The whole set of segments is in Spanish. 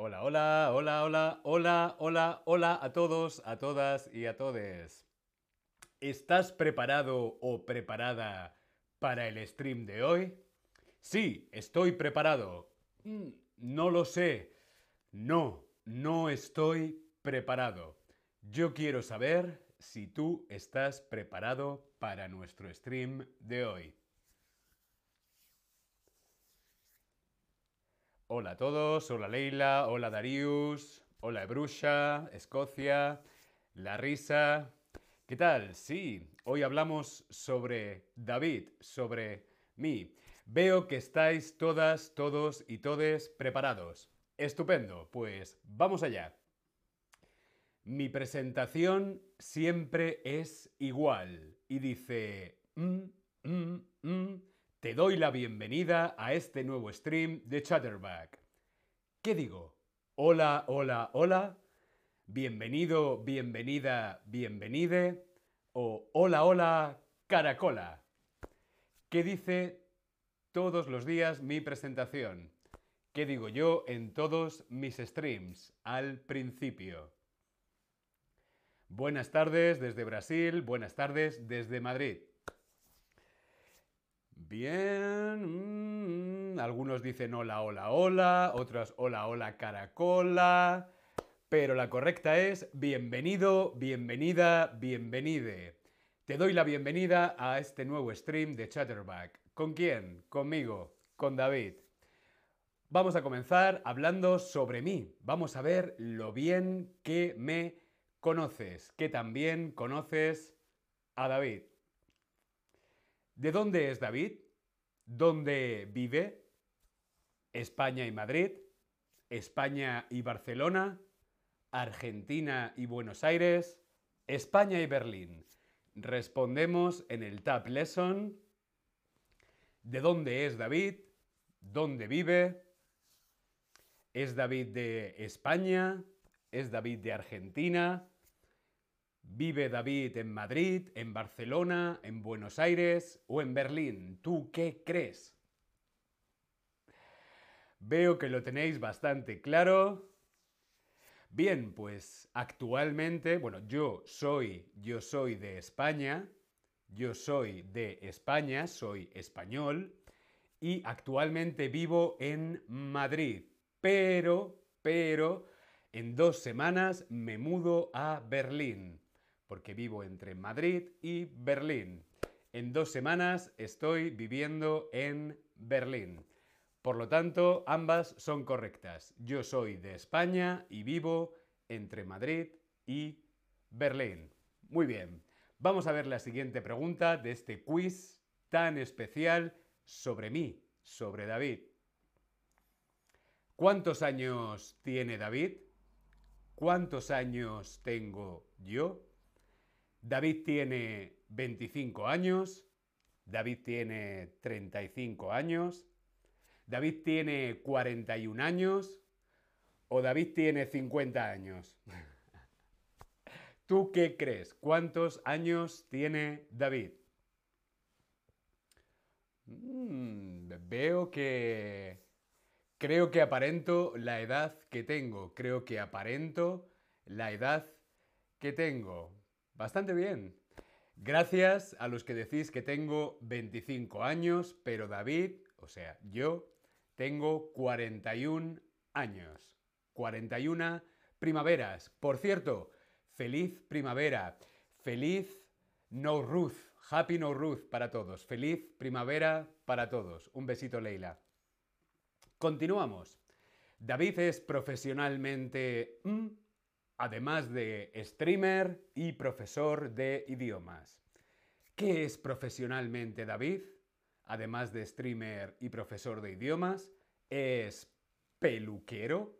Hola, hola, hola, hola, hola, hola, hola a todos, a todas y a todes. ¿Estás preparado o preparada para el stream de hoy? Sí, estoy preparado. Mm, No lo sé. No, no estoy preparado. Yo quiero saber si tú estás preparado para nuestro stream de hoy. Hola a todos, hola Leila, hola Darius, hola Ebrusha, Escocia, La Risa. ¿Qué tal? Sí, hoy hablamos sobre David, sobre mí. Veo que estáis todas, todos y todes preparados. Estupendo, pues vamos allá. Mi presentación siempre es igual y dice, "Mm, mm, mm, te doy la bienvenida a este nuevo stream de Chatterback. ¿Qué digo? Hola, hola, hola. Bienvenido, bienvenida, bienvenide. O hola, hola, caracola. ¿Qué dice todos los días mi presentación? ¿Qué digo yo en todos mis streams al principio? Buenas tardes desde Brasil, buenas tardes desde Madrid. Bien, mm, algunos dicen hola, hola, hola, otros hola, hola, caracola, pero la correcta es bienvenido, bienvenida, bienvenide. Te doy la bienvenida a este nuevo stream de Chatterback. ¿Con quién? Conmigo, con David. Vamos a comenzar hablando sobre mí. Vamos a ver lo bien que me conoces, que también conoces a David. ¿De dónde es David? ¿Dónde vive? España y Madrid, España y Barcelona, Argentina y Buenos Aires, España y Berlín. Respondemos en el Tab Lesson. ¿De dónde es David? ¿Dónde vive? ¿Es David de España? ¿Es David de Argentina? ¿Vive David en Madrid, en Barcelona, en Buenos Aires o en Berlín? ¿Tú qué crees? Veo que lo tenéis bastante claro. Bien, pues actualmente, bueno, yo soy, yo soy de España, yo soy de España, soy español y actualmente vivo en Madrid, pero, pero, en dos semanas me mudo a Berlín, porque vivo entre Madrid y Berlín. En dos semanas estoy viviendo en Berlín. Por lo tanto, ambas son correctas. Yo soy de España y vivo entre Madrid y Berlín. Muy bien. Vamos a ver la siguiente pregunta de este quiz tan especial sobre mí, sobre David. ¿Cuántos años tiene David? ¿Cuántos años tengo yo? David tiene 25 años. David tiene 35 años. David tiene 41 años. O David tiene 50 años. ¿Tú qué crees? ¿Cuántos años tiene David? Mm, veo que... Creo que aparento la edad que tengo. Creo que aparento la edad que tengo. Bastante bien. Gracias a los que decís que tengo 25 años, pero David, o sea, yo, tengo 41 años. 41 primaveras. Por cierto, feliz primavera. Feliz No Ruth. Happy No Ruth para todos. Feliz primavera para todos. Un besito, Leila. Continuamos. David es profesionalmente, mm, además de streamer y profesor de idiomas. ¿Qué es profesionalmente David? Además de streamer y profesor de idiomas, es peluquero,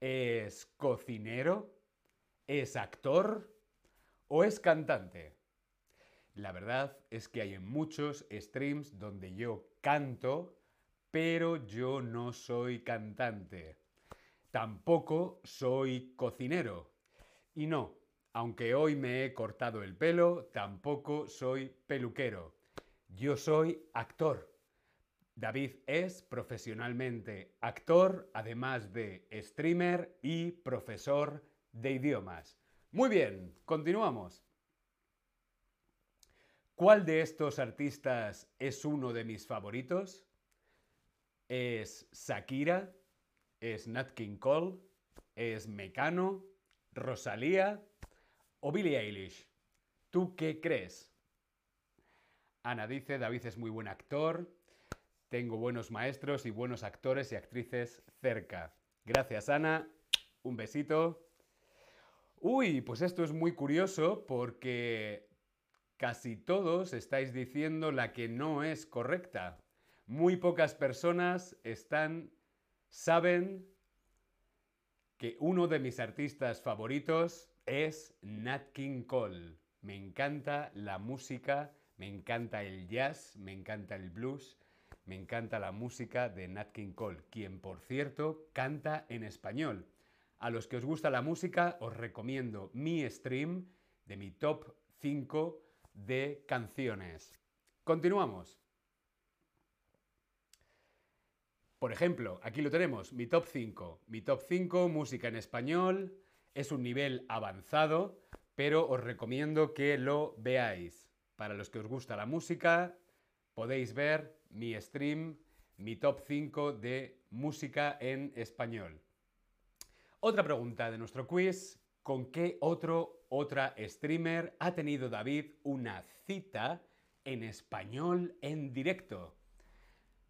es cocinero, es actor o es cantante. La verdad es que hay muchos streams donde yo canto pero yo no soy cantante. Tampoco soy cocinero. Y no, aunque hoy me he cortado el pelo, tampoco soy peluquero. Yo soy actor. David es profesionalmente actor, además de streamer y profesor de idiomas. Muy bien, continuamos. ¿Cuál de estos artistas es uno de mis favoritos? ¿Es Shakira? ¿Es Nat King Cole? ¿Es Mecano? ¿Rosalía? ¿O Billie Eilish? ¿Tú qué crees? Ana dice, David es muy buen actor, tengo buenos maestros y buenos actores y actrices cerca. Gracias, Ana. Un besito. Uy, pues esto es muy curioso porque casi todos estáis diciendo la que no es correcta. Muy pocas personas están saben que uno de mis artistas favoritos es Nat King Cole. Me encanta la música, me encanta el jazz, me encanta el blues me encanta la música de Nat King Cole, quien por cierto canta en español. A los que os gusta la música os recomiendo mi stream de mi top 5 de canciones. Continuamos. Por ejemplo, aquí lo tenemos, mi top 5. Mi top 5, música en español, es un nivel avanzado, pero os recomiendo que lo veáis. Para los que os gusta la música, podéis ver mi stream, mi top 5 de música en español. Otra pregunta de nuestro quiz. ¿Con qué otro, otra streamer ha tenido David una cita en español en directo?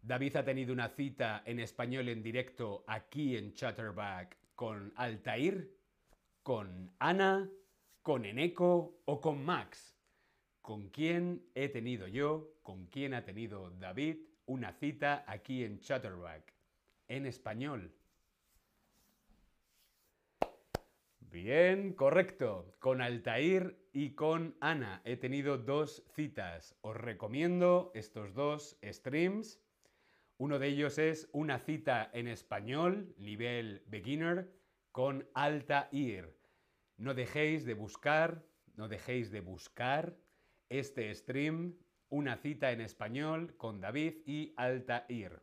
David ha tenido una cita en español en directo aquí en Chatterback con Altair, con Ana, con Eneco o con Max. ¿Con quién he tenido yo, con quién ha tenido David una cita aquí en Chatterback? En español. Bien, correcto. Con Altair y con Ana he tenido dos citas. Os recomiendo estos dos streams. Uno de ellos es una cita en español, nivel beginner, con Altair. No dejéis de buscar, no dejéis de buscar este stream, una cita en español con David y Altair.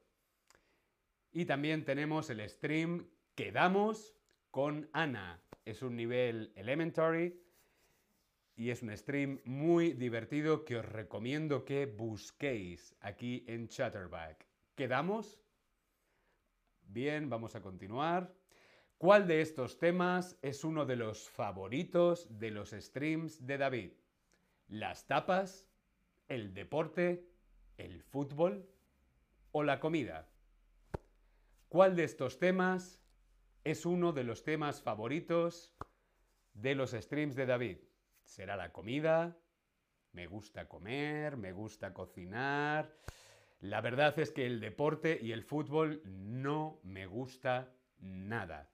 Y también tenemos el stream Quedamos con Ana. Es un nivel elementary y es un stream muy divertido que os recomiendo que busquéis aquí en Chatterback. ¿Quedamos? Bien, vamos a continuar. ¿Cuál de estos temas es uno de los favoritos de los streams de David? las tapas, el deporte, el fútbol o la comida. ¿Cuál de estos temas es uno de los temas favoritos de los streams de David? ¿Será la comida? Me gusta comer, me gusta cocinar. La verdad es que el deporte y el fútbol no me gusta nada.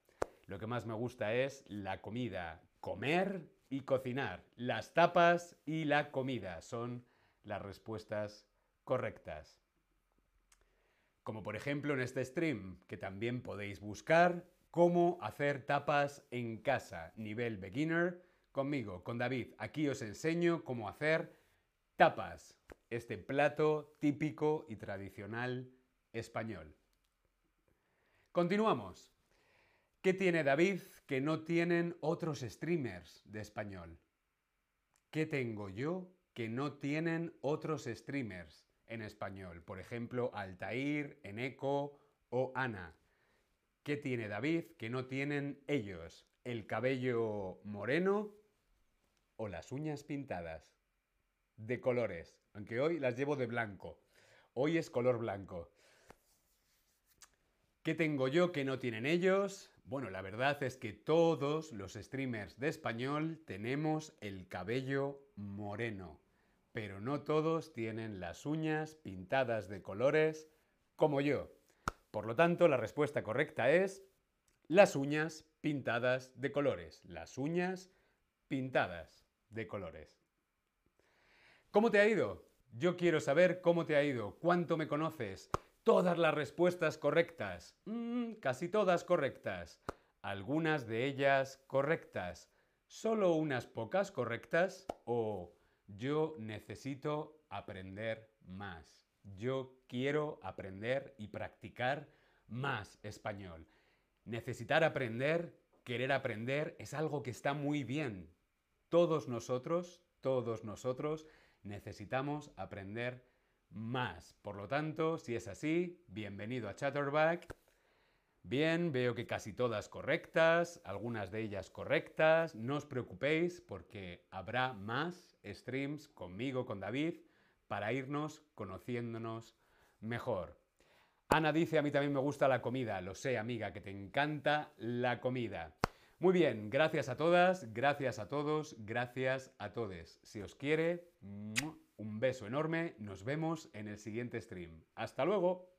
Lo que más me gusta es la comida, comer y cocinar. Las tapas y la comida son las respuestas correctas. Como por ejemplo en este stream, que también podéis buscar cómo hacer tapas en casa, nivel beginner, conmigo, con David. Aquí os enseño cómo hacer tapas, este plato típico y tradicional español. Continuamos. ¿Qué tiene David que no tienen otros streamers de español? ¿Qué tengo yo que no tienen otros streamers en español? Por ejemplo, Altair, Eneco o Ana. ¿Qué tiene David que no tienen ellos? ¿El cabello moreno o las uñas pintadas? De colores, aunque hoy las llevo de blanco. Hoy es color blanco. ¿Qué tengo yo que no tienen ellos? Bueno, la verdad es que todos los streamers de español tenemos el cabello moreno, pero no todos tienen las uñas pintadas de colores como yo. Por lo tanto, la respuesta correcta es las uñas pintadas de colores. Las uñas pintadas de colores. ¿Cómo te ha ido? Yo quiero saber cómo te ha ido, cuánto me conoces, Todas las respuestas correctas. Mm, casi todas correctas. Algunas de ellas correctas. Solo unas pocas correctas. O yo necesito aprender más. Yo quiero aprender y practicar más español. Necesitar aprender, querer aprender, es algo que está muy bien. Todos nosotros, todos nosotros necesitamos aprender más. Por lo tanto, si es así, bienvenido a Chatterback. Bien, veo que casi todas correctas, algunas de ellas correctas. No os preocupéis porque habrá más streams conmigo, con David, para irnos conociéndonos mejor. Ana dice, a mí también me gusta la comida. Lo sé, amiga, que te encanta la comida. Muy bien, gracias a todas, gracias a todos, gracias a todos. Si os quiere, un beso enorme, nos vemos en el siguiente stream. Hasta luego.